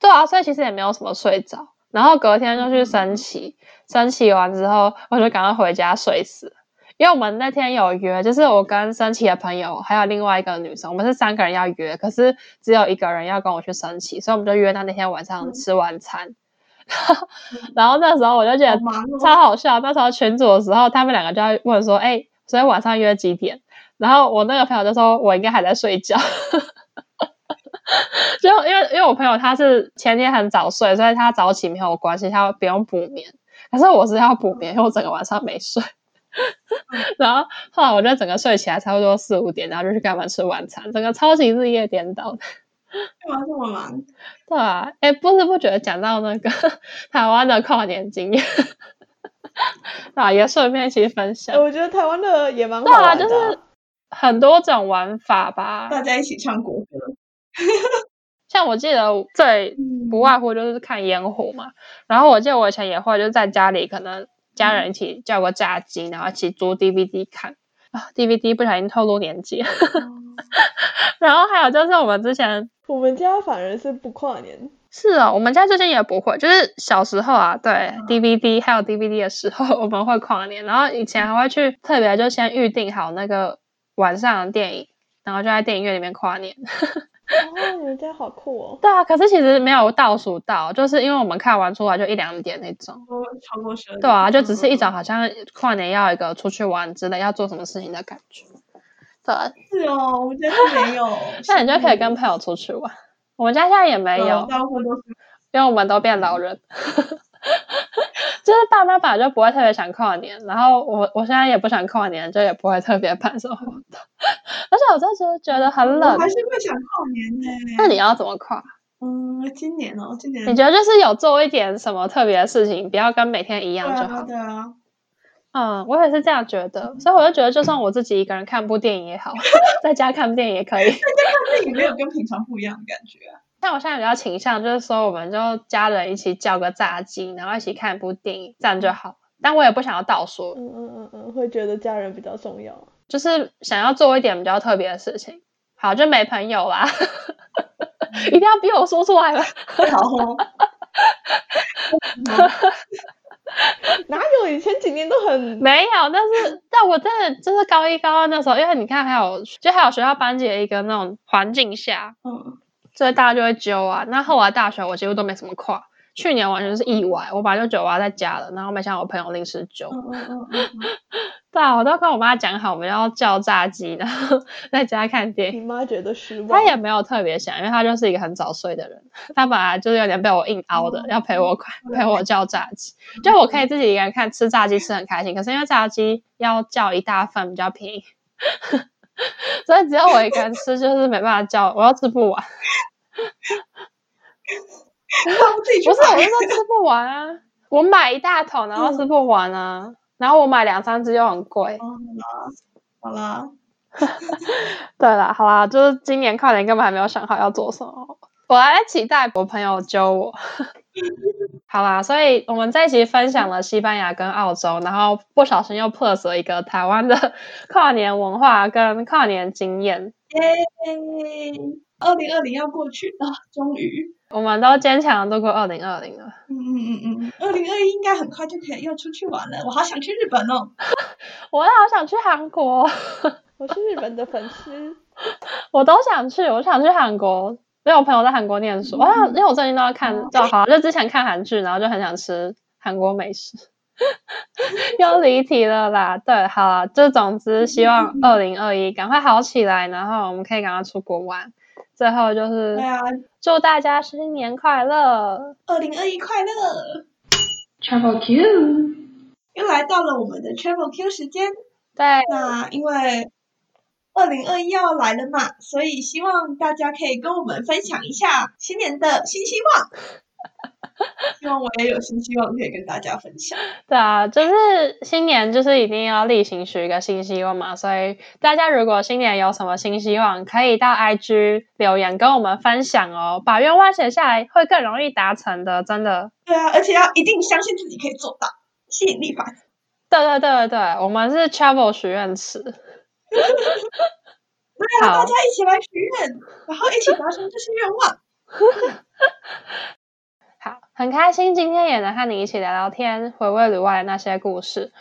对啊，所以其实也没有什么睡着。然后隔天就去升旗，升旗完之后，我就赶快回家睡死。因为我们那天有约，就是我跟升旗的朋友，还有另外一个女生，我们是三个人要约，可是只有一个人要跟我去升旗，所以我们就约到那天晚上吃晚餐。嗯、然后那时候我就觉得超好笑，那时候群组的时候，他们两个就要问说：“哎，所以晚上约几点？”然后我那个朋友就说：“我应该还在睡觉。”就因为因为我朋友他是前天很早睡，所以他早起没有关系，他不用补眠。可是我是要补眠，因为我整个晚上没睡。然后后来我就整个睡起来差不多四五点，然后就去干嘛吃晚餐，整个超级日夜颠倒的。干嘛这么忙？对啊，哎，不知不觉讲到那个 台湾的跨年经验，啊，也顺便一起分享。我觉得台湾的也蛮好玩的，对啊，就是很多种玩法吧，大家一起唱国歌。像我记得最不外乎就是看烟火嘛，然后我记得我以前也会就在家里可能。家人一起叫个炸鸡，然后一起租 DVD 看啊！DVD 不小心透露年纪，嗯、然后还有就是我们之前，我们家反而是不跨年。是啊、哦，我们家最近也不会，就是小时候啊，对、嗯、DVD 还有 DVD 的时候，我们会跨年，然后以前还会去特别就先预定好那个晚上的电影，然后就在电影院里面跨年。哦，你们家好酷哦！对啊，可是其实没有倒数到，就是因为我们看完出来就一两点那种。哦，超过十二点。对啊，就只是一种好像跨年要一个出去玩之类，要做什么事情的感觉。对，是哦，我们家没有。那你就可以跟朋友出去玩。我们家现在也没有，大部分都是，因为我们都变老人。就是爸妈本来就不会特别想跨年，然后我我现在也不想跨年，就也不会特别办什么活动。而且我这时候觉得很冷，我还是会想跨年呢。那你要怎么跨？嗯，今年哦，今年你觉得就是有做一点什么特别的事情，不要跟每天一样就好。嗯，我也是这样觉得，所以我就觉得，就算我自己一个人看部电影也好，在家看电影也可以。在家看电影没有跟平常不一样的感觉啊。但我现在比较倾向就是说，我们就家人一起叫个炸鸡，然后一起看一部电影，这样就好。但我也不想要倒数。嗯嗯嗯嗯，会觉得家人比较重要。就是想要做一点比较特别的事情。好，就没朋友啦。一定要逼我说出来了。好。哪有？以前几年都很没有，但是但我真的就是高一高二那时候，因为你看还有就还有学校班级的一个那种环境下，嗯，所以大家就会揪啊。那后来大学我几乎都没什么跨，去年完全是意外，我本来就觉得我要在家了，然后没想到我朋友临时揪。对啊，我都跟我妈讲好，我们要叫炸鸡，然后在家看电影。你妈觉得失望？她也没有特别想，因为她就是一个很早睡的人。她本来就是有点被我硬凹的，嗯、要陪我 陪我叫炸鸡。嗯、就我可以自己一个人看吃炸鸡吃很开心，可是因为炸鸡要叫一大份比较便宜，所以只要我一个人吃就是没办法叫，我要吃不完。不是，我是说吃不完啊，我买一大桶然后吃不完啊。嗯然后我买两三只又很贵。哦、好啦，好啦，对啦，好啦，就是今年跨年根本还没有想好要做什么，我还期待我朋友揪我。好啦，所以我们这一集分享了西班牙跟澳洲，然后不小心又 plus 了一个台湾的跨年文化跟跨年经验。耶！二零二零要过去了，终于。我们都坚强度过二零二零了。嗯嗯嗯嗯，二零二一应该很快就可以又出去玩了。我好想去日本哦！我也好想去韩国。我是日本的粉丝。我都想去，我想去韩国，因为我朋友在韩国念书。我、嗯，因为我最近都要看，嗯、就好，就之前看韩剧，然后就很想吃韩国美食。又离题了啦。对，好啦，就总之希望二零二一赶快好起来，然后我们可以赶快出国玩。最后就是，对啊，祝大家新年快乐，二零二一快乐，Travel Q，又来到了我们的 Travel Q 时间。对，那因为二零二一要来了嘛，所以希望大家可以跟我们分享一下新年的新希望。希望我也有新希望可以跟大家分享。对啊，就是新年就是一定要例行许一个新希望嘛，所以大家如果新年有什么新希望，可以到 IG 留言跟我们分享哦。把愿望写下来会更容易达成的，真的。对啊，而且要一定相信自己可以做到，吸引力法则。对对对对，我们是 Travel 许愿池。对啊，大家一起来许愿，然后一起达成这些愿望。好，很开心今天也能和你一起聊聊天，回味旅外的那些故事。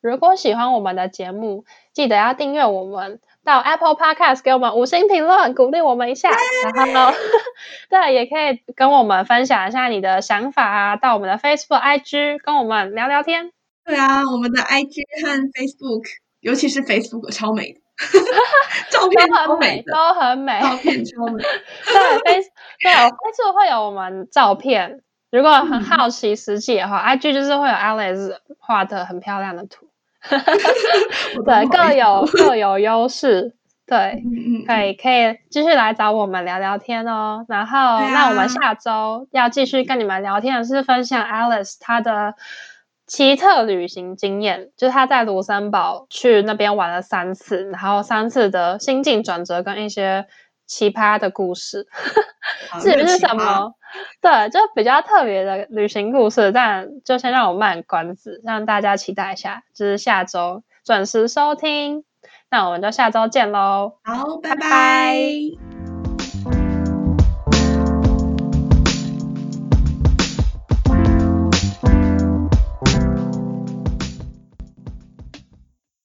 如果喜欢我们的节目，记得要订阅我们，到 Apple Podcast 给我们五星评论，鼓励我们一下。然后呢，对，也可以跟我们分享一下你的想法啊，到我们的 Facebook、IG 跟我们聊聊天。对啊，我们的 IG 和 Facebook，尤其是 Facebook 超美的。照片很美，都很美，照片超美。对，Face 对，Facebook 会有我们照片。如果很好奇实际的话、嗯、，IG 就是会有 Alice 画的很漂亮的图，对，各有各有优势，对，嗯、可以可以继续来找我们聊聊天哦。然后，啊、那我们下周要继续跟你们聊天的是分享 Alice 她的奇特旅行经验，就是他在卢森堡去那边玩了三次，然后三次的心境转折跟一些奇葩的故事，至于是什么？对，就比较特别的旅行故事，但就先让我卖关子，让大家期待一下，就是下周准时收听。那我们就下周见喽！好，拜拜。拜拜。